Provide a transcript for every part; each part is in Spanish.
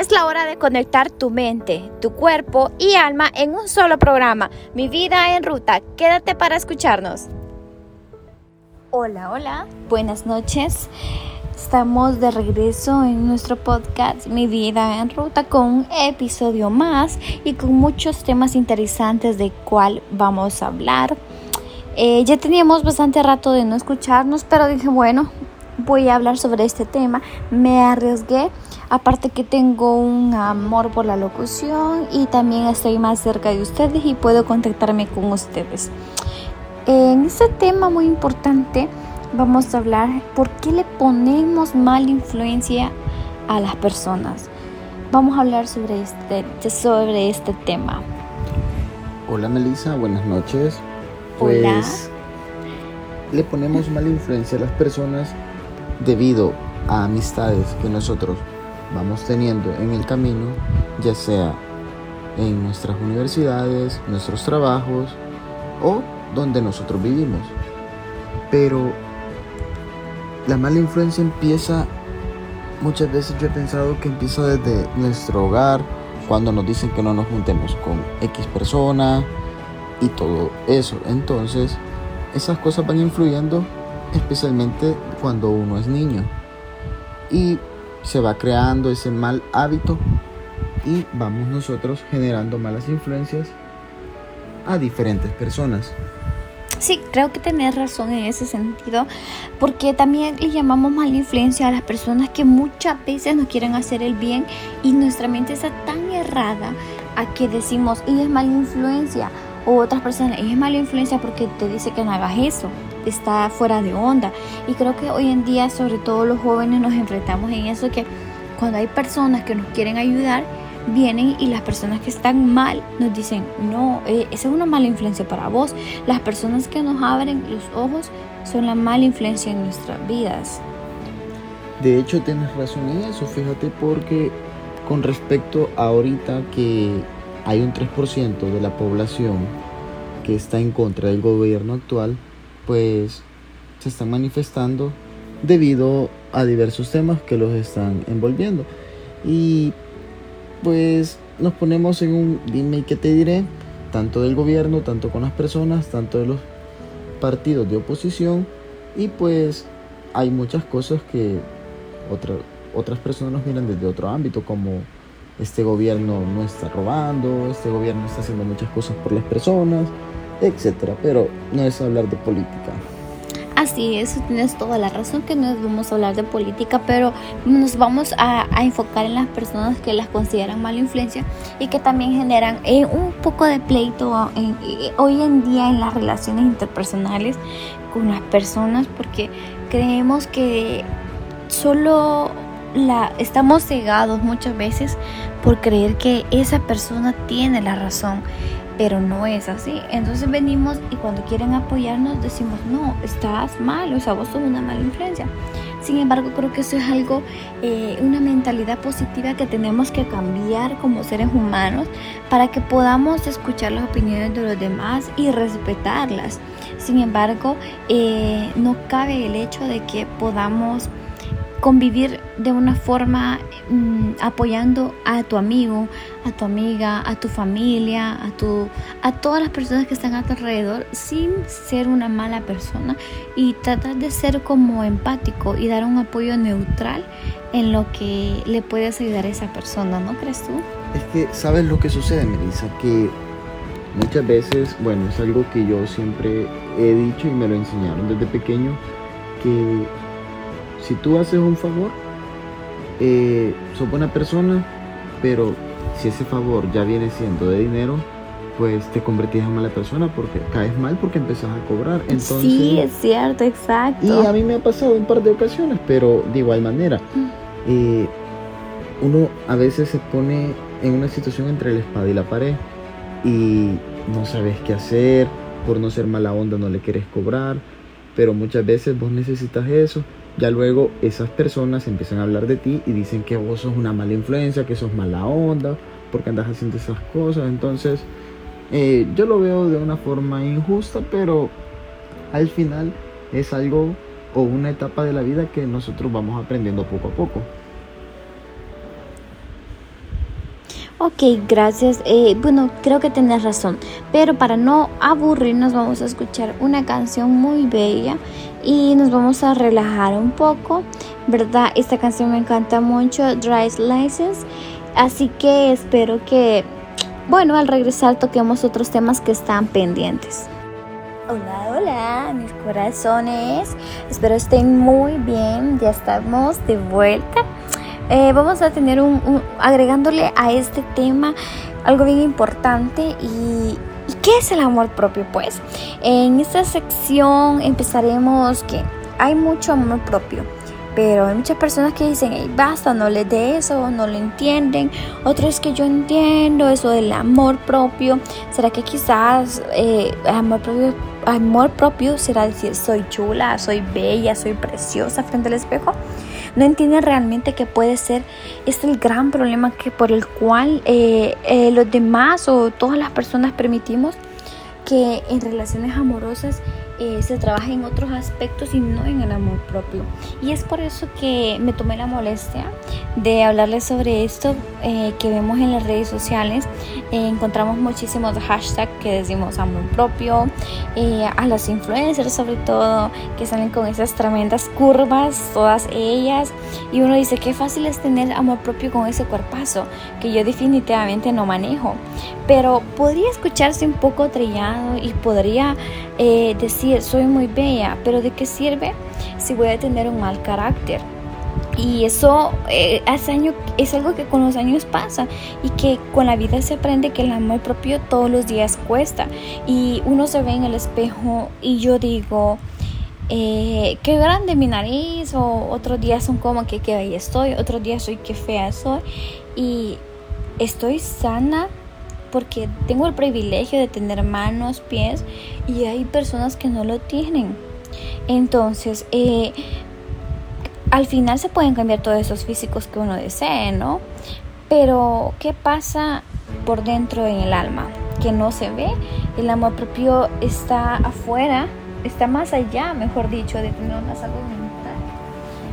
Es la hora de conectar tu mente, tu cuerpo y alma en un solo programa. Mi vida en ruta. Quédate para escucharnos. Hola, hola. Buenas noches. Estamos de regreso en nuestro podcast Mi vida en ruta con un episodio más y con muchos temas interesantes de cuál vamos a hablar. Eh, ya teníamos bastante rato de no escucharnos, pero dije, bueno, voy a hablar sobre este tema. Me arriesgué, aparte que tengo un amor por la locución y también estoy más cerca de ustedes y puedo contactarme con ustedes. En este tema muy importante vamos a hablar por qué le ponemos mala influencia a las personas. Vamos a hablar sobre este, sobre este tema. Hola Melissa, buenas noches. Pues Hola. le ponemos mala influencia a las personas debido a amistades que nosotros vamos teniendo en el camino, ya sea en nuestras universidades, nuestros trabajos o donde nosotros vivimos. Pero la mala influencia empieza, muchas veces yo he pensado que empieza desde nuestro hogar, cuando nos dicen que no nos juntemos con X persona y todo eso. Entonces, esas cosas van influyendo especialmente cuando uno es niño. Y se va creando ese mal hábito y vamos nosotros generando malas influencias a diferentes personas. Sí, creo que tenés razón en ese sentido, porque también le llamamos mala influencia a las personas que muchas veces nos quieren hacer el bien y nuestra mente está tan errada a que decimos, ella es mala influencia, o otras personas, es mala influencia porque te dice que no hagas eso, está fuera de onda. Y creo que hoy en día, sobre todo los jóvenes, nos enfrentamos en eso que cuando hay personas que nos quieren ayudar, vienen y las personas que están mal nos dicen, no, eh, esa es una mala influencia para vos. Las personas que nos abren los ojos son la mala influencia en nuestras vidas. De hecho, tienes razón en eso, fíjate, porque con respecto a ahorita que hay un 3% de la población que está en contra del gobierno actual, pues se están manifestando debido a diversos temas que los están envolviendo. Y pues nos ponemos en un dime qué te diré, tanto del gobierno, tanto con las personas, tanto de los partidos de oposición y pues hay muchas cosas que otra- otras personas nos miran desde otro ámbito como este gobierno no está robando, este gobierno está haciendo muchas cosas por las personas, etcétera, pero no es hablar de política. Así es, tienes toda la razón que no vamos a hablar de política, pero nos vamos a, enfocar en las personas que las consideran mala influencia y que también generan eh, un poco de pleito eh, hoy en día en las relaciones interpersonales con las personas porque creemos que solo la estamos cegados muchas veces por creer que esa persona tiene la razón pero no es así. Entonces venimos y cuando quieren apoyarnos decimos, no, estás mal, o sea, vos sos una mala influencia. Sin embargo, creo que eso es algo, eh, una mentalidad positiva que tenemos que cambiar como seres humanos para que podamos escuchar las opiniones de los demás y respetarlas. Sin embargo, eh, no cabe el hecho de que podamos convivir de una forma mm, apoyando a tu amigo, a tu amiga, a tu familia, a tu a todas las personas que están a tu alrededor sin ser una mala persona y tratar de ser como empático y dar un apoyo neutral en lo que le puedes ayudar a esa persona, ¿no crees tú? Es que, ¿sabes lo que sucede, Melissa? Que muchas veces, bueno, es algo que yo siempre he dicho y me lo enseñaron desde pequeño, que si tú haces un favor, eh, sos buena persona, pero si ese favor ya viene siendo de dinero, pues te convertís en mala persona porque caes mal porque empezás a cobrar. Entonces, sí, es cierto, exacto. y a mí me ha pasado un par de ocasiones, pero de igual manera. eh, uno a veces se pone en una situación entre la espada y la pared y no sabes qué hacer, por no ser mala onda no le quieres cobrar, pero muchas veces vos necesitas eso. Ya luego esas personas empiezan a hablar de ti y dicen que vos sos una mala influencia, que sos mala onda, porque andas haciendo esas cosas. Entonces, eh, yo lo veo de una forma injusta, pero al final es algo o una etapa de la vida que nosotros vamos aprendiendo poco a poco. Ok, gracias. Eh, bueno, creo que tienes razón. Pero para no aburrirnos vamos a escuchar una canción muy bella y nos vamos a relajar un poco. ¿Verdad? Esta canción me encanta mucho, Dry License. Así que espero que, bueno, al regresar toquemos otros temas que están pendientes. Hola, hola, mis corazones. Espero estén muy bien. Ya estamos de vuelta. Eh, vamos a tener un, agregándole a este tema algo bien importante y, y ¿qué es el amor propio? Pues en esta sección empezaremos que hay mucho amor propio pero hay muchas personas que dicen, hey, basta, no les de eso, no lo entienden. Otros que yo entiendo eso del amor propio. ¿Será que quizás eh, amor propio, amor propio será decir soy chula, soy bella, soy preciosa frente al espejo? No entienden realmente que puede ser, es el gran problema que por el cual eh, eh, los demás o todas las personas permitimos que en relaciones amorosas eh, se trabaja en otros aspectos y no en el amor propio. Y es por eso que me tomé la molestia de hablarles sobre esto eh, que vemos en las redes sociales. Eh, encontramos muchísimos hashtags que decimos amor propio, a las influencers sobre todo, que salen con esas tremendas curvas, todas ellas. Y uno dice, qué fácil es tener amor propio con ese cuerpazo, que yo definitivamente no manejo. Pero podría escucharse un poco trillado y podría decir, soy muy bella, pero ¿de qué sirve si voy a tener un mal carácter? Y eso eh, hace año, es algo que con los años pasa y que con la vida se aprende que el amor propio todos los días cuesta. Y uno se ve en el espejo y yo digo, eh, qué grande mi nariz, o otros días son como que qué bella estoy, otros días soy qué fea soy. Y estoy sana porque tengo el privilegio de tener manos, pies y hay personas que no lo tienen. Entonces, eh, al final se pueden cambiar todos esos físicos que uno desee, ¿no? Pero, ¿qué pasa por dentro en el alma? Que no se ve. El amor propio está afuera, está más allá, mejor dicho, de tener una salud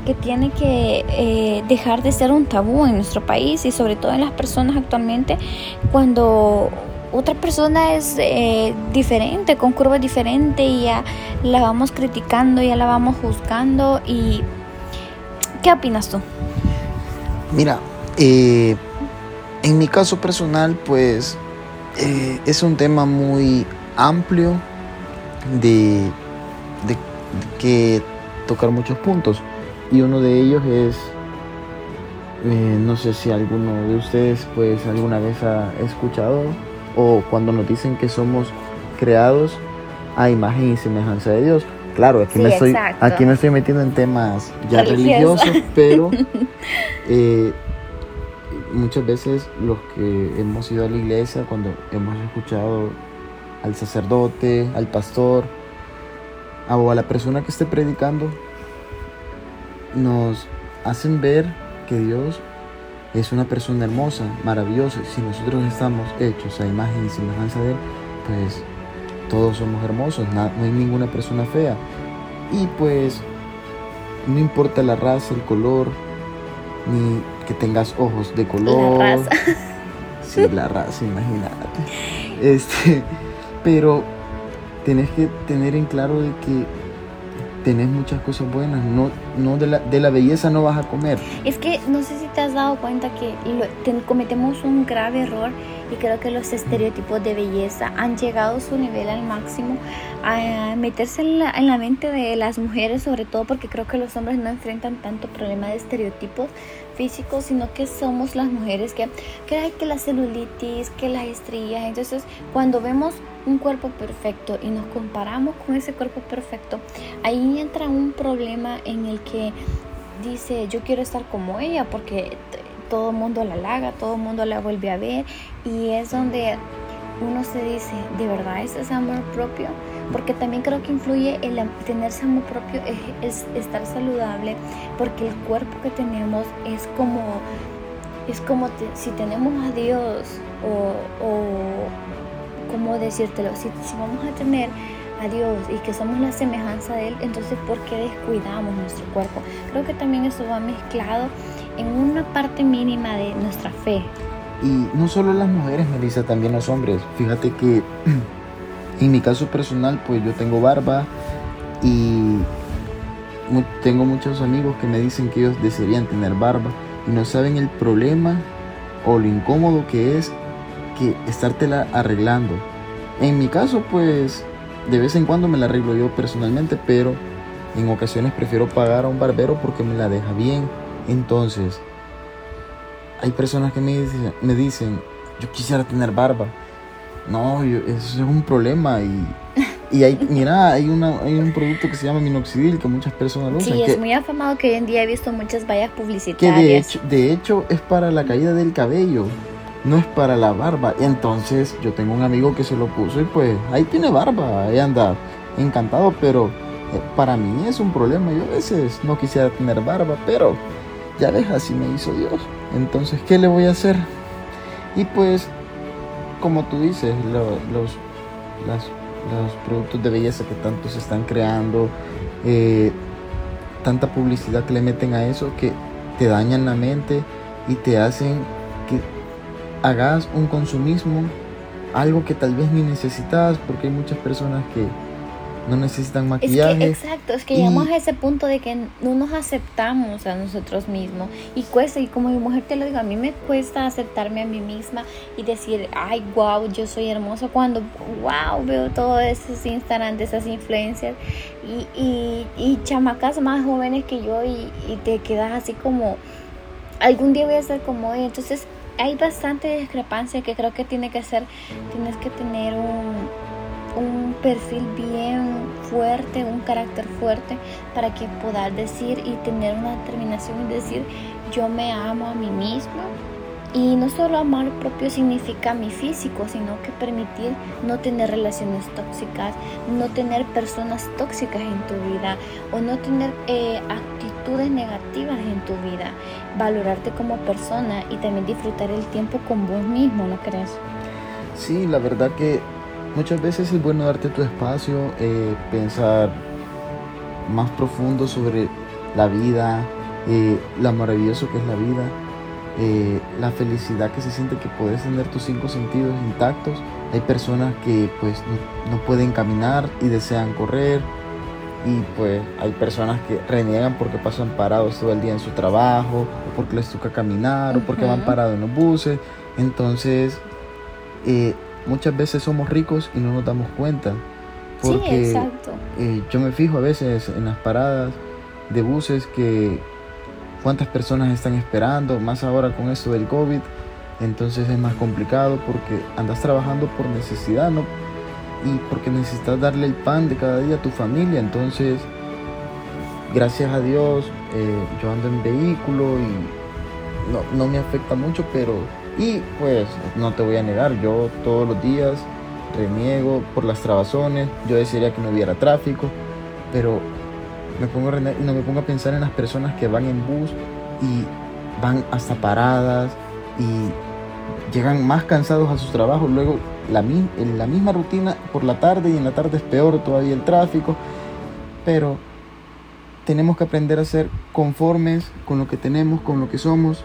que tiene que eh, dejar de ser un tabú en nuestro país y sobre todo en las personas actualmente cuando otra persona es eh, diferente, con curvas diferentes y ya la vamos criticando, ya la vamos juzgando y ¿qué opinas tú? Mira, eh, en mi caso personal pues es un tema muy amplio de que tocar muchos puntos y uno de ellos es, eh, no sé si alguno de ustedes pues alguna vez ha escuchado o cuando nos dicen que somos creados a imagen y semejanza de Dios. Claro, aquí, me, estoy, aquí me estoy metiendo en temas ya religiosos, pero eh, muchas veces los que hemos ido a la iglesia, cuando hemos escuchado al sacerdote, al pastor, o a la persona que esté predicando, nos hacen ver que Dios es una persona hermosa, maravillosa. Si nosotros estamos hechos a imagen y semejanza de Él, pues todos somos hermosos, no, hay ninguna persona fea. Y pues no importa la raza, el color, ni que tengas ojos de color. La raza. Sí, la raza, imagínate. Este, pero tienes que tener en claro de que tenés muchas cosas buenas, no, no de, la, de la belleza no vas a comer. Es que no sé si te has dado cuenta que cometemos un grave error y creo que los estereotipos de belleza han llegado a su nivel al máximo a meterse en la, en la mente de las mujeres, sobre todo porque creo que los hombres no enfrentan tanto problema de estereotipos físicos, sino que somos las mujeres que, que que la celulitis, que las estrías. Entonces, cuando vemos un cuerpo perfecto y nos comparamos con ese cuerpo perfecto, ahí entra un problema en el que dice, yo quiero estar como ella porque todo el mundo la halaga, todo el mundo la vuelve a ver y es donde uno se dice, ¿de verdad ese es amor propio? Porque también creo que influye el tenerse amor propio, es, estar saludable, porque el cuerpo que tenemos es como, es como si tenemos a Dios o, o ¿cómo decírtelo? Si, si vamos a tener a Dios y que somos la semejanza de Él, entonces ¿por qué descuidamos nuestro cuerpo? Creo que también eso va mezclado en una parte mínima de nuestra fe. Y no solo las mujeres, Melissa, también los hombres. Fíjate que en mi caso personal, pues yo tengo barba y tengo muchos amigos que me dicen que ellos desearían tener barba y no saben el problema o lo incómodo que es que estártela arreglando. En mi caso, pues de vez en cuando me la arreglo yo personalmente, pero en ocasiones prefiero pagar a un barbero porque me la deja bien. Entonces, hay personas que me dicen, me dicen yo quisiera tener barba. No, eso es un problema y y hay, mira, hay, una, hay un producto que se llama minoxidil que muchas personas lo usan. Sí, es muy afamado que hoy en día he visto muchas vallas publicitarias. Que de hecho, de hecho es para la caída del cabello, no es para la barba. Entonces yo tengo un amigo que se lo puso y pues ahí tiene barba, ahí anda encantado, pero eh, para mí es un problema. Yo a veces no quisiera tener barba, pero ya ves, así me hizo Dios. Entonces, ¿qué le voy a hacer? Y pues, como tú dices, los, las los productos de belleza que tanto se están creando, eh, tanta publicidad que le meten a eso que te dañan la mente y te hacen que hagas un consumismo, algo que tal vez ni necesitas, porque hay muchas personas que no necesitan maquillaje. exacto, es que llegamos a ese punto de que no nos aceptamos a nosotros mismos y cuesta, y como mi mujer te lo digo, a mí me cuesta aceptarme a mí misma y decir, ay, wow, yo soy hermosa cuando, wow, veo todos esos Instagram de esas influencias y, y, y chamacas más jóvenes que yo y, y te quedas así como, algún día voy a ser como ella, entonces hay bastante discrepancia que creo que tiene que ser, tienes que tener un un perfil bien fuerte, un carácter fuerte para que puedas decir y tener una determinación y decir yo me amo a mí misma. Y no solo amar propio significa mi físico, sino que permitir no tener relaciones tóxicas, no tener personas tóxicas en tu vida o no tener eh, actitudes negativas en tu vida. Valorarte como persona y también disfrutar el tiempo con vos mismo, ¿no crees? Sí, la verdad que Muchas veces es bueno darte tu espacio, eh, pensar más profundo sobre la vida, eh, lo maravilloso que es la vida, eh, la felicidad que se siente que puedes tener tus cinco sentidos intactos. Hay personas que pues no, pueden caminar y desean correr y pues hay personas que reniegan porque pasan parados todo el día en su trabajo o porque les toca caminar o porque van parados en los buses. Entonces, muchas veces somos ricos y no nos damos cuenta. Porque sí, exacto. Eh, yo me fijo a veces en las paradas de buses que cuántas personas están esperando, más ahora con esto del COVID, entonces es más complicado porque andas trabajando por necesidad, ¿no? Y porque necesitas darle el pan de cada día a tu familia, entonces gracias a Dios eh, yo ando en vehículo y no, no me afecta mucho, pero y pues no te voy a negar, yo todos los días reniego por las trabazones, yo desearía que no hubiera tráfico, pero me pongo a no me pongo a pensar en las personas que van en bus y van hasta paradas y llegan más cansados a sus trabajos, luego la, en la misma rutina por la tarde y en la tarde es peor todavía el tráfico, pero tenemos que aprender a ser conformes con lo que tenemos, con lo que somos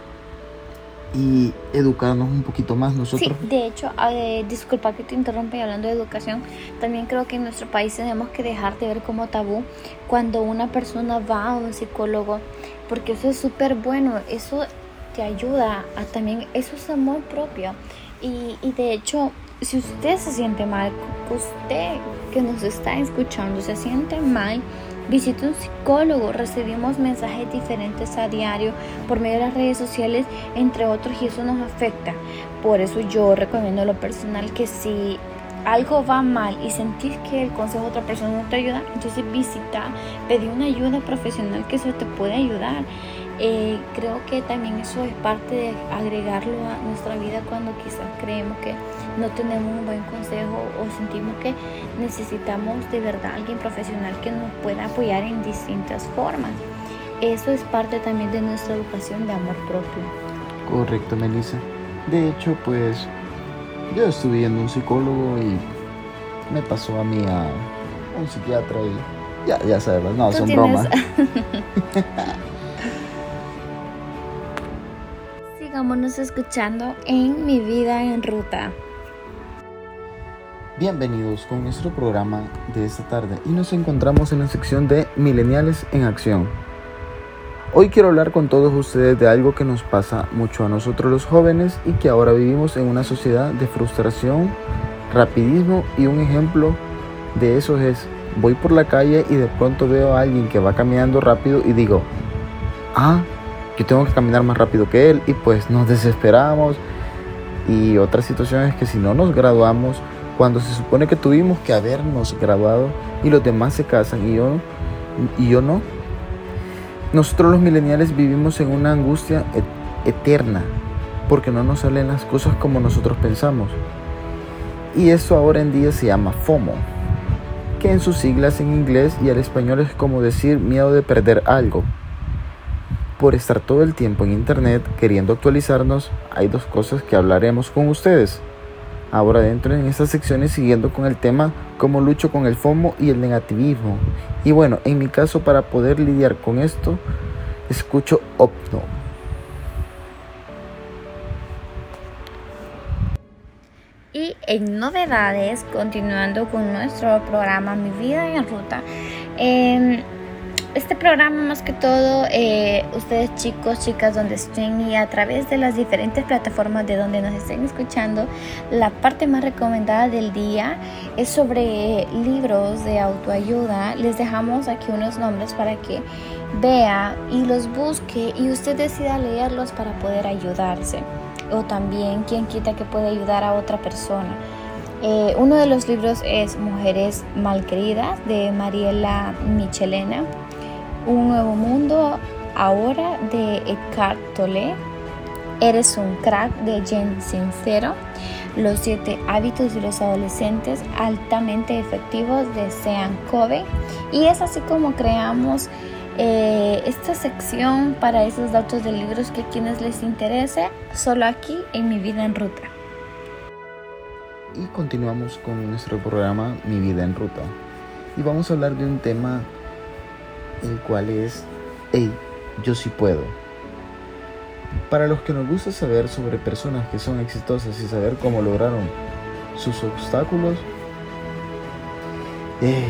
y educarnos un poquito más nosotros. Sí, de hecho, disculpa que te interrumpa y hablando de educación, también creo que en nuestro país tenemos que dejar de ver como tabú cuando una persona va a un psicólogo, porque eso es súper bueno, eso te ayuda a también, eso es amor propio. Y, y de hecho, si usted se siente mal, usted que nos está escuchando se siente mal, Visita un psicólogo, recibimos mensajes diferentes a diario por medio de las redes sociales, entre otros, y eso nos afecta. Por eso yo recomiendo lo personal que si algo va mal y sentís que el consejo de otra persona no te ayuda, entonces visita, pedir una ayuda profesional que eso te puede ayudar. Eh, creo que también eso es parte de agregarlo a nuestra vida cuando quizás creemos que no tenemos un buen consejo o sentimos que necesitamos de verdad alguien profesional que nos pueda apoyar en distintas formas. Eso es parte también de nuestra educación de amor propio. Correcto, Melissa. De hecho, pues yo estuve viendo un psicólogo y me pasó a mí a un psiquiatra y ya, ya sabes, no, son bromas. sigámonos escuchando en Mi vida en ruta. Bienvenidos con nuestro programa de esta tarde y nos encontramos en la sección de Mileniales en Acción. Hoy quiero hablar con todos ustedes de algo que nos pasa mucho a nosotros los jóvenes y que ahora vivimos en una sociedad de frustración, rapidismo y un ejemplo de eso es, voy por la calle y de pronto veo a alguien que va caminando rápido y digo, ah, yo tengo que caminar más rápido que él y pues nos desesperamos y otras situaciones que si no nos graduamos cuando se supone que tuvimos que habernos graduado y los demás se casan y yo, y yo no. Nosotros los millennials vivimos en una angustia eterna porque no nos salen las cosas como nosotros pensamos. Y eso ahora en día se llama FOMO, que en sus siglas en inglés y al español es como decir miedo de perder algo por estar todo el tiempo en internet queriendo actualizarnos, hay dos cosas que hablaremos con ustedes. Ahora dentro en estas secciones siguiendo con el tema cómo lucho con el FOMO y el negativismo. Y bueno, en mi caso para poder lidiar con esto, escucho Opno. Y en novedades, continuando con nuestro programa Mi vida en ruta, eh, este programa más que todo, eh, ustedes chicos, chicas, donde estén y a través de las diferentes plataformas de donde nos estén escuchando, la parte más recomendada del día es sobre libros de autoayuda. Les dejamos aquí unos nombres para que vea y los busque y usted decida leerlos para poder ayudarse. O también quien quita que puede ayudar a otra persona. Eh, uno de los libros es Mujeres Malqueridas de Mariela Michelena. Un nuevo mundo ahora de Eckhart Tolle. Eres un crack de Jen Sincero. Los siete hábitos de los adolescentes altamente efectivos de Sean Covey. Y es así como creamos eh, esta sección para esos datos de libros que a quienes les interese, solo aquí en Mi Vida en Ruta. Y continuamos con nuestro programa Mi Vida en Ruta. Y vamos a hablar de un tema el cual es, hey, yo sí puedo. Para los que nos gusta saber sobre personas que son exitosas y saber cómo lograron sus obstáculos, eh,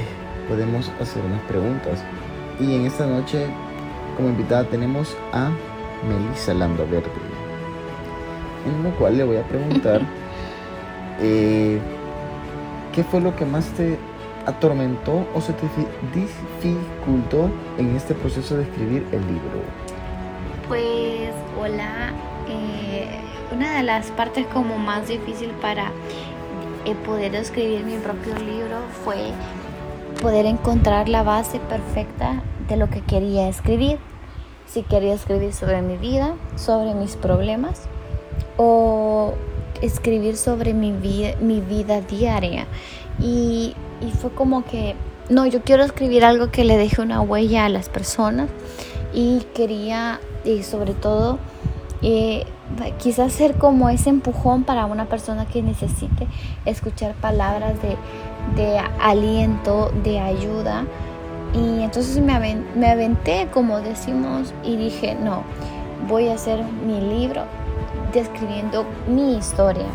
podemos hacer unas preguntas. Y en esta noche, como invitada, tenemos a Melissa Lando Verde, en lo cual le voy a preguntar eh, qué fue lo que más te atormentó o se te dificultó en este proceso de escribir el libro? Pues, hola. Eh, una de las partes como más difícil para eh, poder escribir mi propio libro fue poder encontrar la base perfecta de lo que quería escribir. Si quería escribir sobre mi vida, sobre mis problemas o escribir sobre mi, mi vida diaria. Y y fue como que, no, yo quiero escribir algo que le deje una huella a las personas y quería, y sobre todo, eh, quizás ser como ese empujón para una persona que necesite escuchar palabras de, de aliento, de ayuda. Y entonces me, me aventé, como decimos, y dije, no, voy a hacer mi libro describiendo mi historia,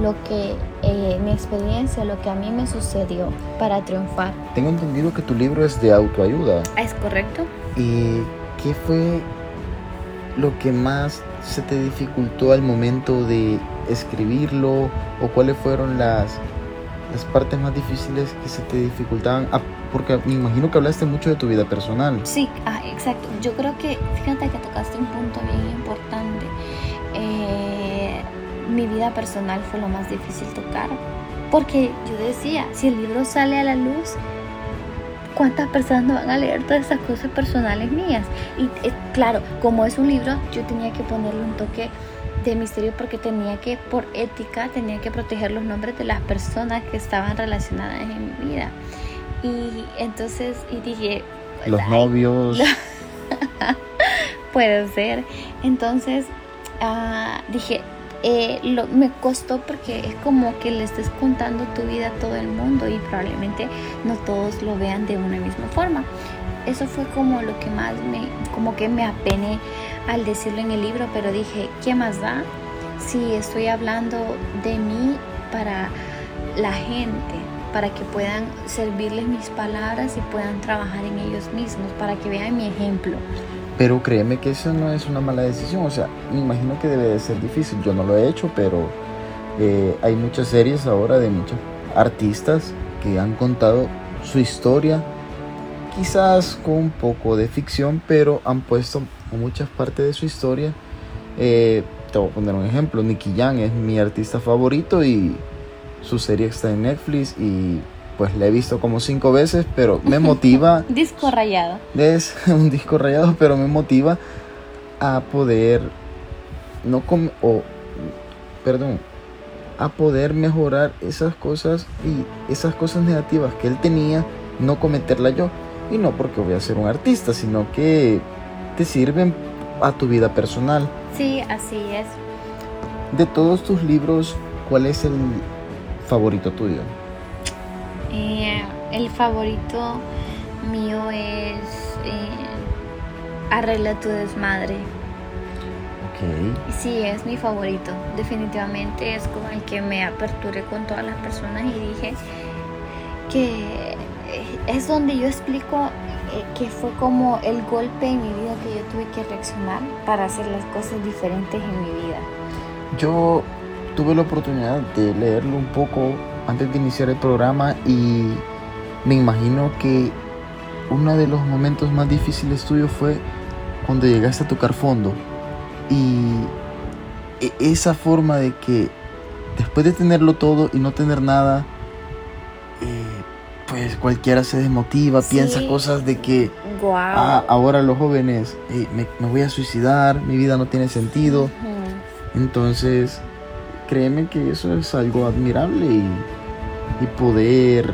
lo que eh, mi experiencia, lo que a mí me sucedió para triunfar. Tengo entendido que tu libro es de autoayuda. ¿Es correcto? ¿Y qué fue lo que más se te dificultó al momento de escribirlo o cuáles fueron las, las partes más difíciles que se te dificultaban? Ah, porque me imagino que hablaste mucho de tu vida personal. Sí, ah, exacto. Yo creo que, fíjate que tocaste un punto bien importante. Mi vida personal fue lo más difícil tocar. Porque yo decía, si el libro sale a la luz, ¿cuántas personas no van a leer todas esas cosas personales mías? Y eh, claro, como es un libro, yo tenía que ponerle un toque de misterio porque tenía que, por ética, tenía que proteger los nombres de las personas que estaban relacionadas en mi vida. Y entonces, y dije... Los novios. puede ser. Entonces, uh, dije, eh, lo, me costó porque es como que le estés contando tu vida a todo el mundo y probablemente no todos lo vean de una misma forma. Eso fue como lo que más me, como que me apené al decirlo en el libro, pero dije, ¿qué más da si estoy hablando de mí para la gente? para que puedan servirles mis palabras y puedan trabajar en ellos mismos, para que vean mi ejemplo. Pero créeme que eso no es una mala decisión, o sea, me imagino que debe de ser difícil, yo no lo he hecho, pero eh, hay muchas series ahora de muchos artistas que han contado su historia, quizás con un poco de ficción, pero han puesto muchas partes de su historia. Eh, te voy a poner un ejemplo, Nicky Jam es mi artista favorito y su serie está en Netflix y pues la he visto como cinco veces, pero me motiva. disco rayado. Es un disco rayado, pero me motiva a poder no com o perdón, a poder mejorar esas cosas y esas cosas negativas que él tenía, no cometerla yo. Y no porque voy a ser un artista, sino que te sirven a tu vida personal. Sí, así es. De todos tus libros, ¿cuál es el favorito tuyo? Eh, el favorito mío es eh, Arregla tu desmadre. Ok. Sí, es mi favorito. Definitivamente es como el que me aperturé con todas las personas y dije que es donde yo explico eh, que fue como el golpe en mi vida que yo tuve que reaccionar para hacer las cosas diferentes en mi vida. Yo tuve la oportunidad de leerlo un poco antes de iniciar el programa y me imagino que uno de los momentos más difíciles tuyos fue cuando llegaste a tocar fondo. Y e-, esa forma de que después de tenerlo todo y no tener nada, eh, pues cualquiera se desmotiva, piensa cosas de que ah, ahora los jóvenes eh, me, voy a suicidar, mi vida no tiene sentido. Entonces, créeme que eso es algo admirable y, poder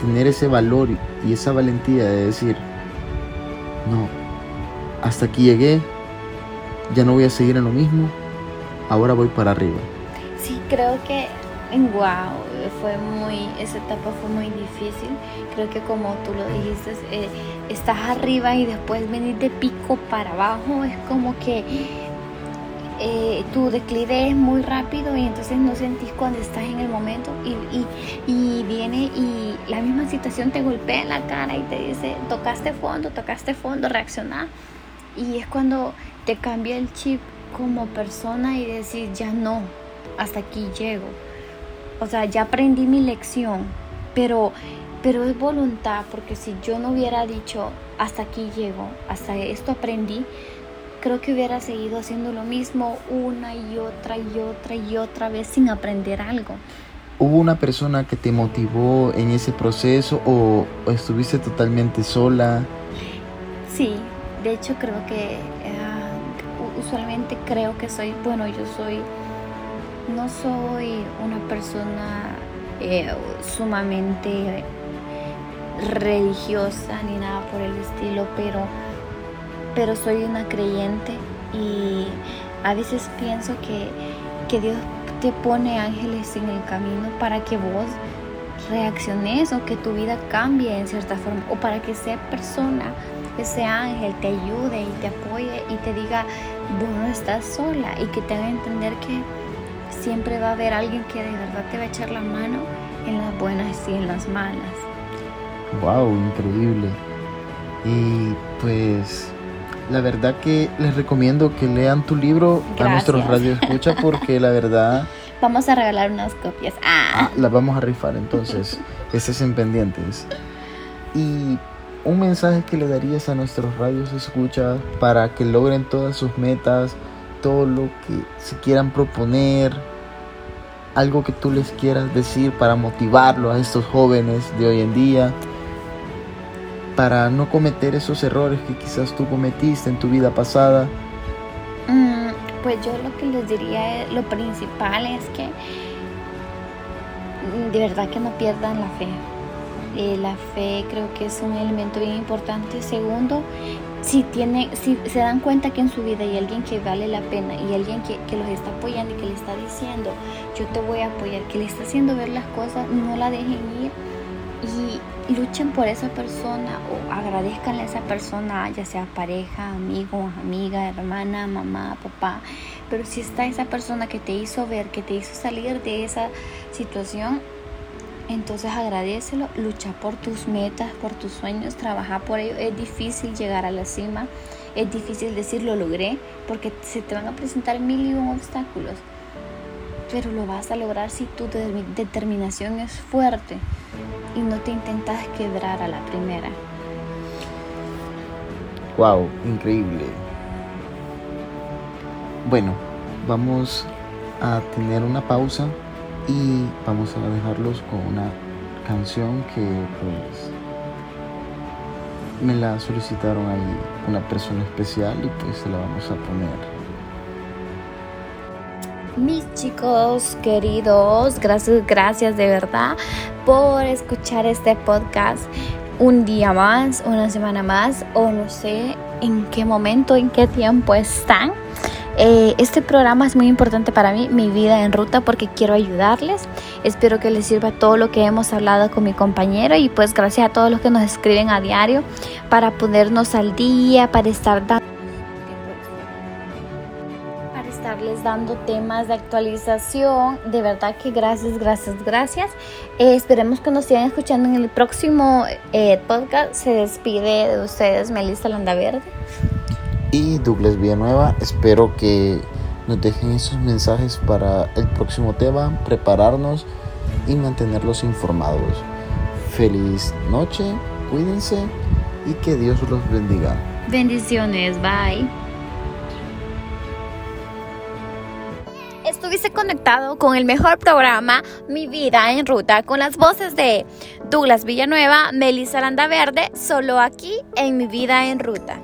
tener ese valor y esa valentía de decir, no, hasta aquí llegué, ya no voy a seguir en lo mismo, ahora voy para arriba. Sí, creo que, wow, fue muy, esa etapa fue muy difícil. Creo que como tú lo dijiste, eh, estás arriba y después venir de pico para abajo, es como que eh, tu declive es muy rápido y entonces no sentís cuando estás en el momento y, viene y la misma situación te golpea en la cara y te dice, tocaste fondo, tocaste fondo, reaccionar. Y es cuando te cambia el chip como persona y decir, ya no, hasta aquí llego. O sea, ya aprendí mi lección, pero, pero es voluntad, porque si yo no hubiera dicho, hasta aquí llego, hasta esto aprendí, creo que hubiera seguido haciendo lo mismo una y otra y otra y otra vez sin aprender algo. ¿Hubo una persona que te motivó en ese proceso o, estuviste totalmente sola? Sí, de hecho creo que ah, usualmente creo que soy, bueno, yo soy, no soy una persona eh, sumamente religiosa ni nada por el estilo, pero pero soy una creyente y a veces pienso que, Dios te pone ángeles en el camino para que vos reacciones o que tu vida cambie en cierta forma o para que esa persona, ese ángel te ayude y te apoye y te diga, vos no estás sola y que te haga entender que siempre va a haber alguien que de verdad te va a echar la mano en las buenas y en las malas. Wow, increíble. Y pues la verdad que les recomiendo que lean tu libro a nuestros escucha porque la verdad... Vamos a regalar unas copias. Ah. ah las vamos a rifar, entonces, estén pendientes. Y un mensaje que le darías a nuestros radios escucha para que logren todas sus metas, todo lo que se quieran proponer, algo que tú les quieras decir para motivarlo a estos jóvenes de hoy en día para no cometer esos errores que quizás tú cometiste en tu vida pasada? Mm, pues yo lo que les diría, lo principal es que de verdad que no pierdan la fe. Eh, la fe creo que es un elemento bien importante. Segundo, si, tiene, si se dan cuenta que en su vida hay alguien que vale la pena y alguien que, que, los está apoyando y que le está diciendo, yo te voy a apoyar, que le está haciendo ver las cosas, no la dejen ir y luchen por esa persona o agradezcanle a esa persona, ya sea pareja, amigo, amiga, hermana, mamá, papá. Pero si está esa persona que te hizo ver, que te hizo salir de esa situación, entonces agradecelo, lucha por tus metas, por tus sueños, trabaja por ello. Es difícil llegar a la cima, es difícil decir lo logré, porque se te van a presentar mil y un obstáculos. Pero lo vas a lograr si tu determinación es fuerte y no te intentas quebrar a la primera. Wow, increíble. Bueno, vamos a tener una pausa y vamos a dejarlos con una canción que pues me la solicitaron ahí una persona especial y pues se la vamos a poner. Mis chicos queridos, gracias, gracias de verdad por escuchar este podcast un día más, una semana más o no sé en qué momento, en qué tiempo están. Eh, este programa es muy importante para mí, mi vida en ruta, porque quiero ayudarles. Espero que les sirva todo lo que hemos hablado con mi compañero y pues gracias a todos los que nos escriben a diario para ponernos al día, para estar dando dando temas de actualización. De verdad que gracias, gracias, gracias. Eh, esperemos que nos sigan escuchando en el próximo eh, podcast. Se despide de ustedes Melissa Landaverde y Douglas Villanueva. Espero que nos dejen esos mensajes para el próximo tema, prepararnos y mantenerlos informados. Feliz noche, cuídense y que Dios los bendiga. Bendiciones, bye. Estuviste conectado con el mejor programa Mi Vida en Ruta con las voces de Douglas Villanueva, Melissa Verde, solo aquí en Mi Vida en Ruta.